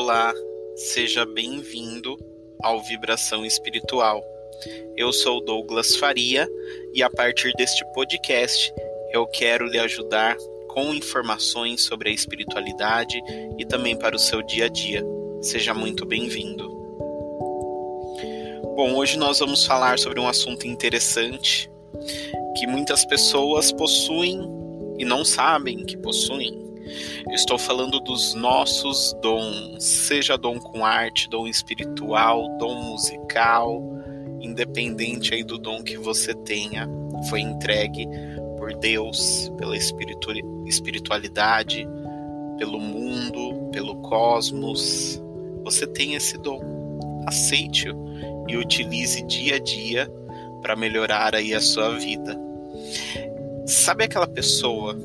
Olá, seja bem-vindo ao Vibração Espiritual. Eu sou Douglas Faria e a partir deste podcast eu quero lhe ajudar com informações sobre a espiritualidade e também para o seu dia a dia. Seja muito bem-vindo. Bom, hoje nós vamos falar sobre um assunto interessante que muitas pessoas possuem e não sabem que possuem. Eu estou falando dos nossos dons, seja dom com arte, dom espiritual, dom musical, independente aí do dom que você tenha, foi entregue por Deus, pela espiritualidade, pelo mundo, pelo cosmos. Você tem esse dom. Aceite-o e utilize dia a dia para melhorar aí a sua vida. Sabe aquela pessoa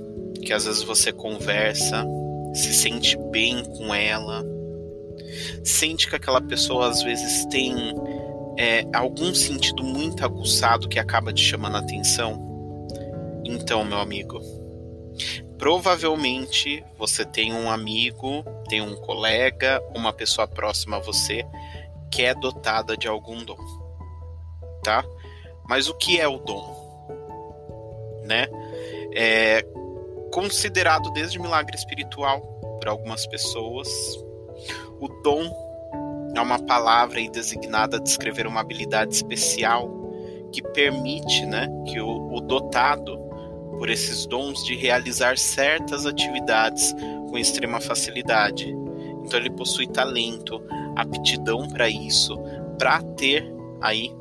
que às vezes você conversa, se sente bem com ela, sente que aquela pessoa às vezes tem é, algum sentido muito aguçado que acaba te chamando a atenção? Então, meu amigo, provavelmente você tem um amigo, tem um colega, uma pessoa próxima a você que é dotada de algum dom, tá? Mas o que é o dom, né? É considerado desde milagre espiritual por algumas pessoas. O dom é uma palavra aí designada a descrever uma habilidade especial que permite, né, que o, o dotado por esses dons de realizar certas atividades com extrema facilidade. Então ele possui talento, aptidão para isso, para ter aí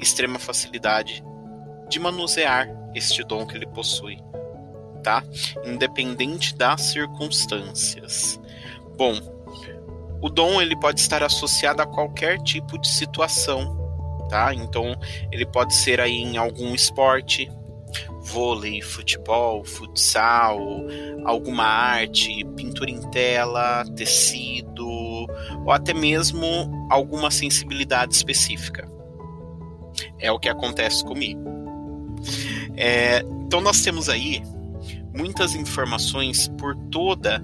extrema facilidade de manusear este dom que ele possui, tá? Independente das circunstâncias. Bom, o dom ele pode estar associado a qualquer tipo de situação, tá? Então ele pode ser aí em algum esporte, vôlei, futebol, futsal, alguma arte, pintura em tela, tecido, ou até mesmo alguma sensibilidade específica. É o que acontece comigo. É, então nós temos aí muitas informações por toda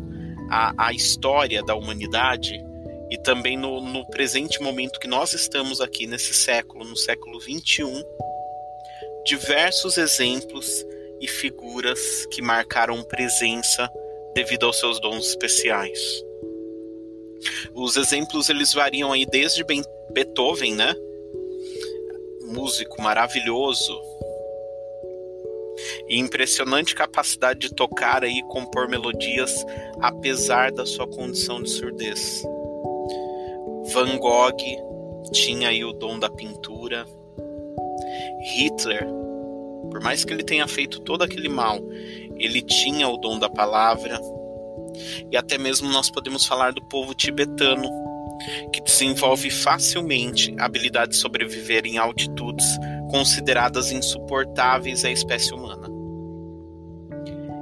a, a história da humanidade e também no, no presente momento que nós estamos aqui nesse século, no século 21 diversos exemplos e figuras que marcaram presença devido aos seus dons especiais. Os exemplos eles variam aí desde Beethoven, né? Músico maravilhoso e impressionante capacidade de tocar e compor melodias apesar da sua condição de surdez. Van Gogh tinha aí o dom da pintura. Hitler por mais que ele tenha feito todo aquele mal, ele tinha o dom da palavra. E até mesmo nós podemos falar do povo tibetano, que desenvolve facilmente a habilidade de sobreviver em altitudes consideradas insuportáveis à espécie humana.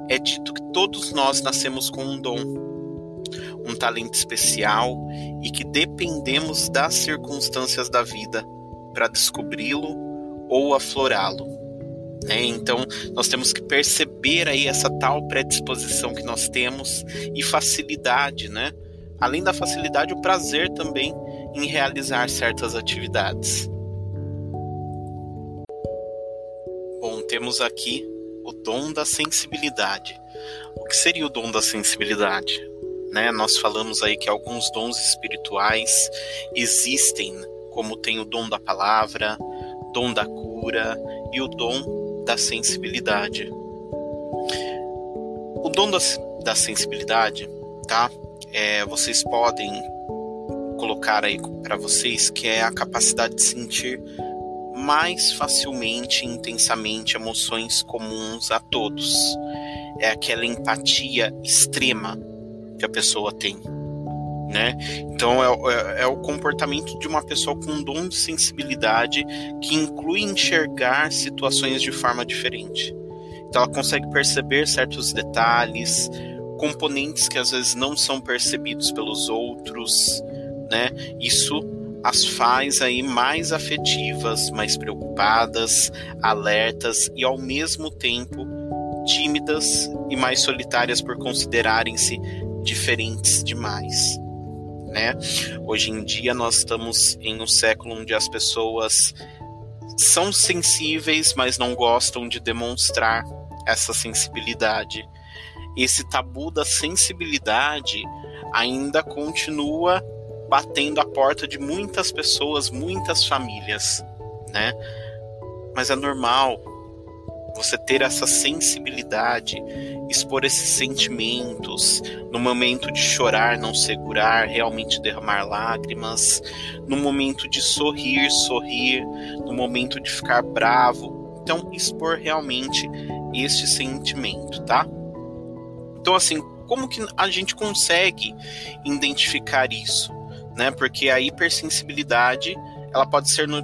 É dito que todos nós nascemos com um dom, um talento especial e que dependemos das circunstâncias da vida para descobri-lo ou aflorá-lo. Né? Então, nós temos que perceber aí essa tal predisposição que nós temos e facilidade, né? Além da facilidade, o prazer também em realizar certas atividades. Bom, temos aqui o dom da sensibilidade. O que seria o dom da sensibilidade? Né? Nós falamos aí que alguns dons espirituais existem, como tem o dom da palavra, dom da cura e o dom da sensibilidade. O dom da, da sensibilidade, tá? É, vocês podem colocar aí para vocês que é a capacidade de sentir mais facilmente e intensamente emoções comuns a todos. É aquela empatia extrema que a pessoa tem né? Então é, é, é, o comportamento de uma pessoa com um dom de sensibilidade que inclui enxergar situações de forma diferente. Então ela consegue perceber certos detalhes, componentes que às vezes não são percebidos pelos outros, né? Isso as faz aí mais afetivas, mais preocupadas, alertas e ao mesmo tempo tímidas e mais solitárias por considerarem-se diferentes demais né? Hoje em dia nós estamos em um século onde as pessoas são sensíveis, mas não gostam de demonstrar essa sensibilidade. Esse tabu da sensibilidade ainda continua batendo a porta de muitas pessoas, muitas famílias, né? Mas é normal você ter essa sensibilidade, expor esses sentimentos, no momento de chorar, não segurar, realmente derramar lágrimas, no momento de sorrir, sorrir, no momento de ficar bravo. Então, expor realmente este sentimento, tá? Então, assim, como que a gente consegue identificar isso? Né? Porque a hipersensibilidade ela pode ser no,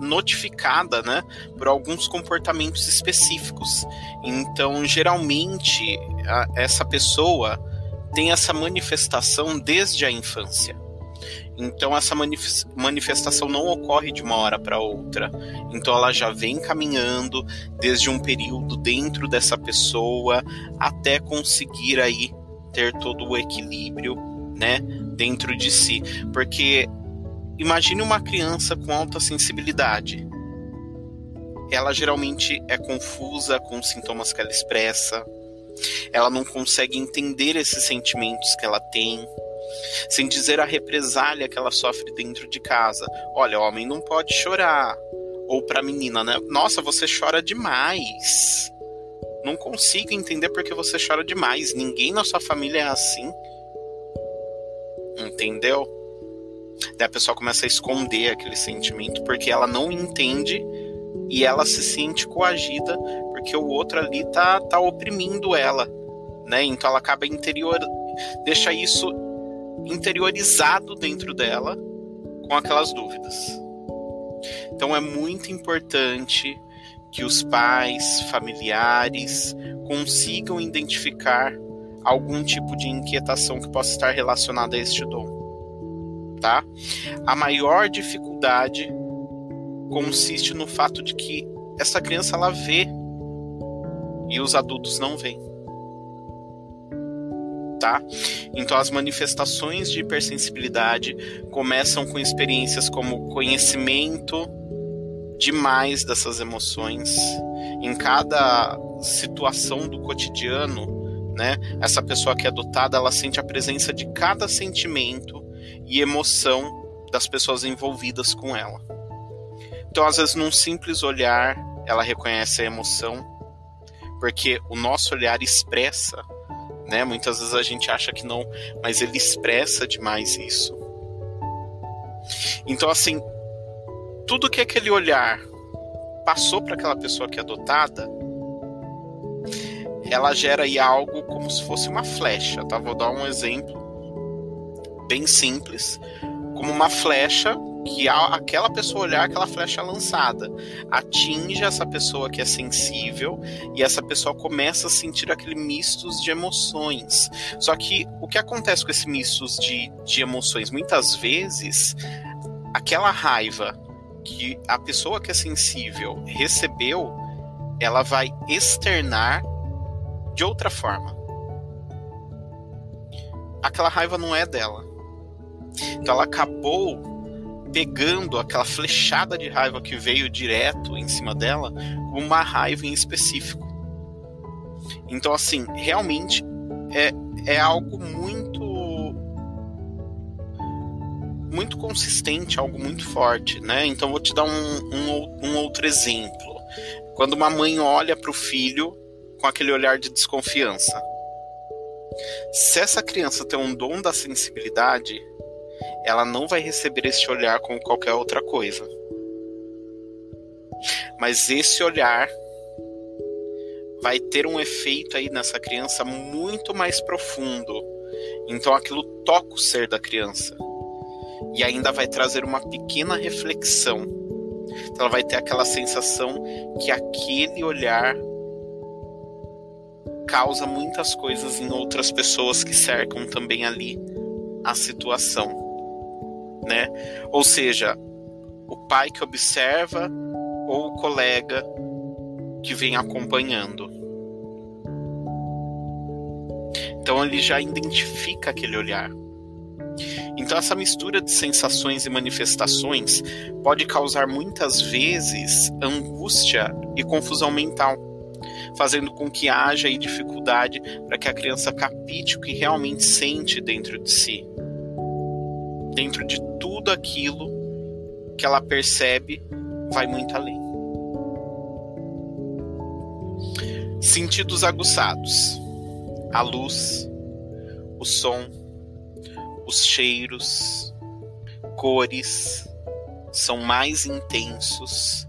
notificada né, por alguns comportamentos específicos. Então, geralmente, a, essa pessoa tem essa manifestação desde a infância. Então, essa manifestação não ocorre de uma hora para outra. Então, ela já vem caminhando desde um período dentro dessa pessoa até conseguir aí ter todo o equilíbrio, né, dentro de si. Porque imagine uma criança com alta sensibilidade. Ela geralmente é confusa com os sintomas que ela expressa. Ela não consegue entender esses sentimentos que ela tem sem dizer a represália que ela sofre dentro de casa. Olha, homem não pode chorar. Ou para menina, né? Nossa, você chora demais. Não consigo entender porque você chora demais. Ninguém na sua família é assim. Entendeu? Daí a pessoa começa a esconder aquele sentimento porque ela não entende e ela se sente coagida porque o outro ali tá, tá oprimindo ela, né? Então ela acaba interior deixa isso interiorizado dentro dela com aquelas dúvidas. Então é muito importante que os pais, familiares consigam identificar algum tipo de inquietação que possa estar relacionada a este dom. Tá? A maior dificuldade consiste no fato de que essa criança ela vê e os adultos não veem tá? Então as manifestações de hipersensibilidade começam com experiências como conhecimento demais dessas emoções em cada situação do cotidiano, né? Essa pessoa que é dotada, ela sente a presença de cada sentimento e emoção das pessoas envolvidas com ela. Então, às vezes, num simples olhar, ela reconhece a emoção, porque o nosso olhar expressa né? Muitas vezes a gente acha que não, mas ele expressa demais isso. Então, assim, tudo que aquele olhar passou para aquela pessoa que é adotada, ela gera aí algo como se fosse uma flecha, tá? Vou dar um exemplo bem simples, como uma flecha que aquela pessoa olhar aquela flecha lançada atinge essa pessoa que é sensível e essa pessoa começa a sentir aquele mistos de emoções. Só que o que acontece com esse mistos de, de emoções? Muitas vezes aquela raiva que a pessoa que é sensível recebeu, ela vai externar de outra forma. Aquela raiva não é dela. Então ela acabou pegando aquela flechada de raiva que veio direto em cima dela uma raiva em específico. Então, assim, realmente é, é algo muito. muito consistente, algo muito forte, né? Então, vou te dar um, um, um outro exemplo. Quando uma mãe olha para o filho com aquele olhar de desconfiança. Se essa criança tem um dom da sensibilidade, ela não vai receber esse olhar como qualquer outra coisa. Mas esse olhar vai ter um efeito aí nessa criança muito mais profundo. Então aquilo toca o ser da criança. E ainda vai trazer uma pequena reflexão. Então ela vai ter aquela sensação que aquele olhar causa muitas coisas em outras pessoas que cercam também ali a situação né? Ou seja, o pai que observa ou o colega que vem acompanhando. Então ele já identifica aquele olhar. Então essa mistura de sensações e manifestações pode causar muitas vezes angústia e confusão mental, fazendo com que haja dificuldade para que a criança capite o que realmente sente dentro de si, dentro de tudo aquilo que ela percebe, vai muito além. Sentidos aguçados: a luz, o som, os cheiros, cores são mais intensos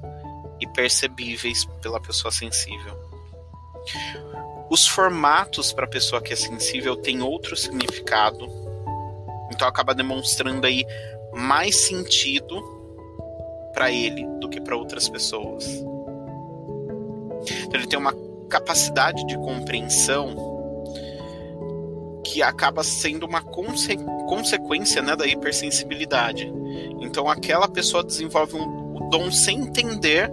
e percebíveis pela pessoa sensível. Os formatos para a pessoa que é sensível têm outro significado, então acaba demonstrando aí mais sentido para ele do que para outras pessoas. Então ele tem uma capacidade de compreensão que acaba sendo uma conse consequência né, da hipersensibilidade. Então aquela pessoa desenvolve um, o dom sem entender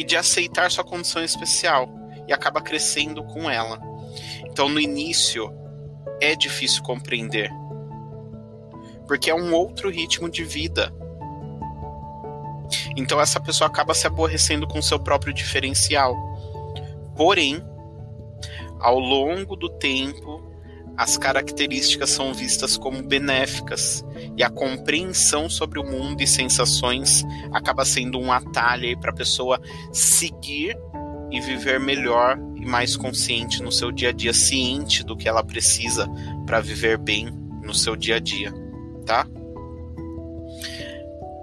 e de aceitar sua condição especial e acaba crescendo com ela. Então no início é difícil compreender, porque é um outro ritmo de vida. Então essa pessoa acaba se aborrecendo com seu próprio diferencial. Porém, ao longo do tempo, as características são vistas como benéficas e a compreensão sobre o mundo e sensações acaba sendo um atalho para a pessoa seguir e viver melhor e mais consciente no seu dia a dia, ciente do que ela precisa para viver bem no seu dia a dia, tá?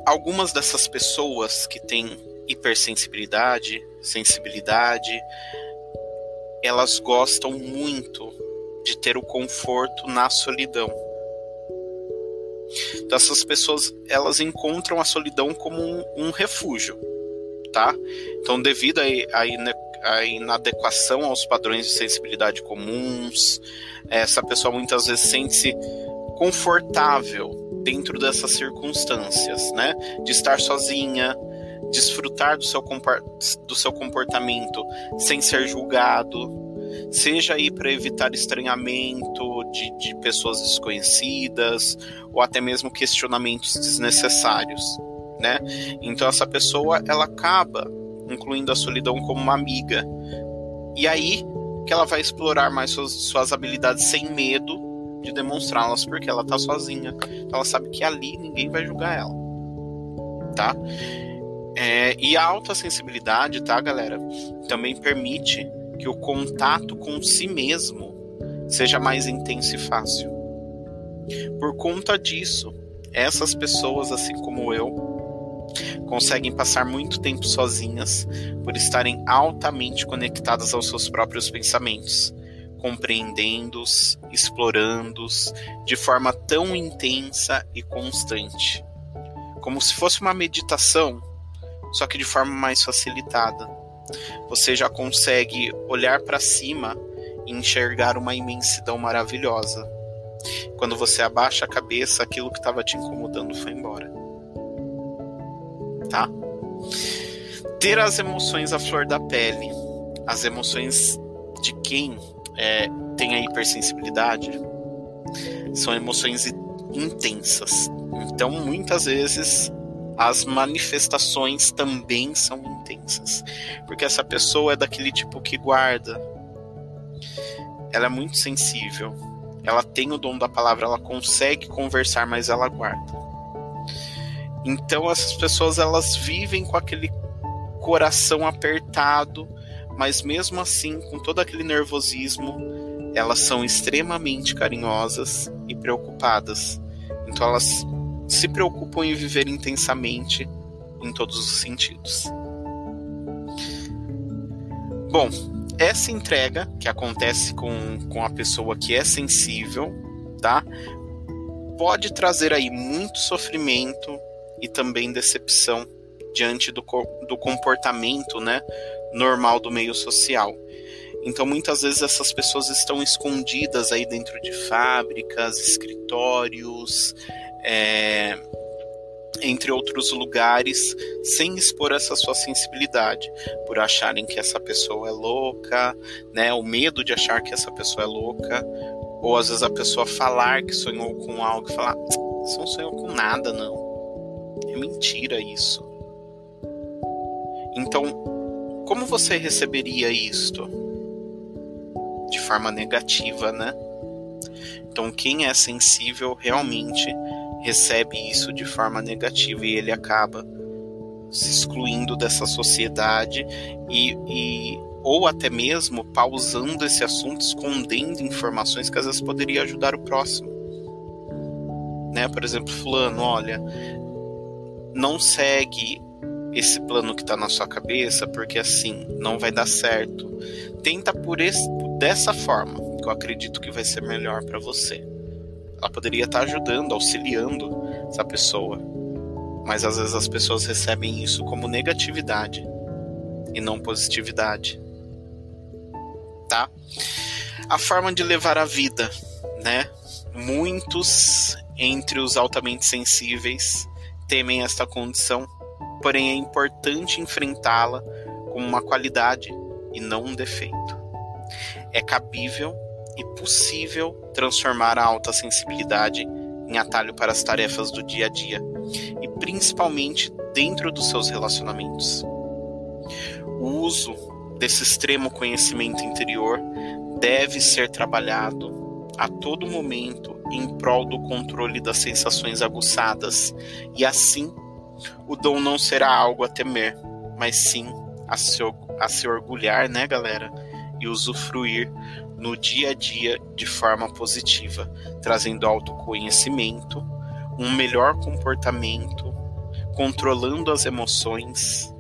Algumas dessas pessoas que têm hipersensibilidade, sensibilidade, elas gostam muito de ter o conforto na solidão. Então essas pessoas elas encontram a solidão como um, um refúgio, tá? Então devido à inadequação aos padrões de sensibilidade comuns, essa pessoa muitas vezes sente-se confortável dentro dessas circunstâncias, né? De estar sozinha, desfrutar do seu, do seu comportamento sem ser julgado, seja aí para evitar estranhamento de, de pessoas desconhecidas ou até mesmo questionamentos desnecessários, né? Então essa pessoa ela acaba incluindo a solidão como uma amiga e aí que ela vai explorar mais suas, suas habilidades sem medo de demonstrá-las porque ela tá sozinha, então ela sabe que ali ninguém vai julgar ela, tá? É, e a alta sensibilidade, tá, galera, também permite que o contato com si mesmo seja mais intenso e fácil. Por conta disso, essas pessoas, assim como eu, conseguem passar muito tempo sozinhas por estarem altamente conectadas aos seus próprios pensamentos, compreendendo-os, explorando-os de forma tão intensa e constante. Como se fosse uma meditação só que de forma mais facilitada. Você já consegue olhar para cima e enxergar uma imensidão maravilhosa. Quando você abaixa a cabeça, aquilo que estava te incomodando foi embora. Tá? Ter as emoções à flor da pele, as emoções de quem é, tem a hipersensibilidade, são emoções intensas. Então, muitas vezes as manifestações também são intensas. Porque essa pessoa é daquele tipo que guarda. Ela é muito sensível. Ela tem o dom da palavra, ela consegue conversar, mas ela guarda. Então essas pessoas elas vivem com aquele coração apertado, mas mesmo assim, com todo aquele nervosismo, elas são extremamente carinhosas e preocupadas. Então elas se preocupam em viver intensamente em todos os sentidos. Bom, essa entrega que acontece com, com a pessoa que é sensível, tá? Pode trazer aí muito sofrimento e também decepção diante do, do comportamento, né, normal do meio social. Então, muitas vezes essas pessoas estão escondidas aí dentro de fábricas, escritórios, é, entre outros lugares, sem expor essa sua sensibilidade, por acharem que essa pessoa é louca, né? O medo de achar que essa pessoa é louca, Ou às vezes a pessoa falar que sonhou com algo e falar: Você não sonhou com nada, não. É mentira isso. Então, como você receberia isto? De forma negativa, né? Então, quem é sensível realmente recebe isso de forma negativa e ele acaba se excluindo dessa sociedade e, e ou até mesmo pausando esse assunto, escondendo informações que às vezes poderia ajudar o próximo. Né? Por exemplo, fulano, olha, não segue esse plano que está na sua cabeça, porque assim não vai dar certo. Tenta por esse, dessa forma, que eu acredito que vai ser melhor para você. Ela poderia estar ajudando, auxiliando essa pessoa mas às vezes as pessoas recebem isso como negatividade e não positividade. Tá? A forma de levar a vida, né? Muitos entre os altamente sensíveis temem esta condição, porém é importante enfrentá-la como uma qualidade e não um defeito. É cabível e possível transformar a alta sensibilidade em atalho para as tarefas do dia a dia e principalmente dentro dos seus relacionamentos. O uso desse extremo conhecimento interior deve ser trabalhado a todo momento em prol do controle das sensações aguçadas, e assim o dom não será algo a temer, mas sim a se, a se orgulhar, né, galera? E usufruir no dia a dia de forma positiva, trazendo autoconhecimento, um melhor comportamento, controlando as emoções,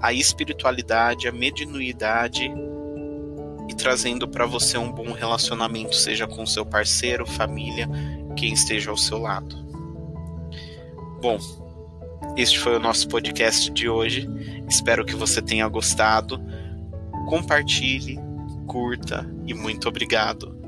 a espiritualidade, a mediunidade e trazendo para você um bom relacionamento, seja com seu parceiro, família, quem esteja ao seu lado. Bom, este foi o nosso podcast de hoje. Espero que você tenha gostado. Compartilhe, curta e muito obrigado.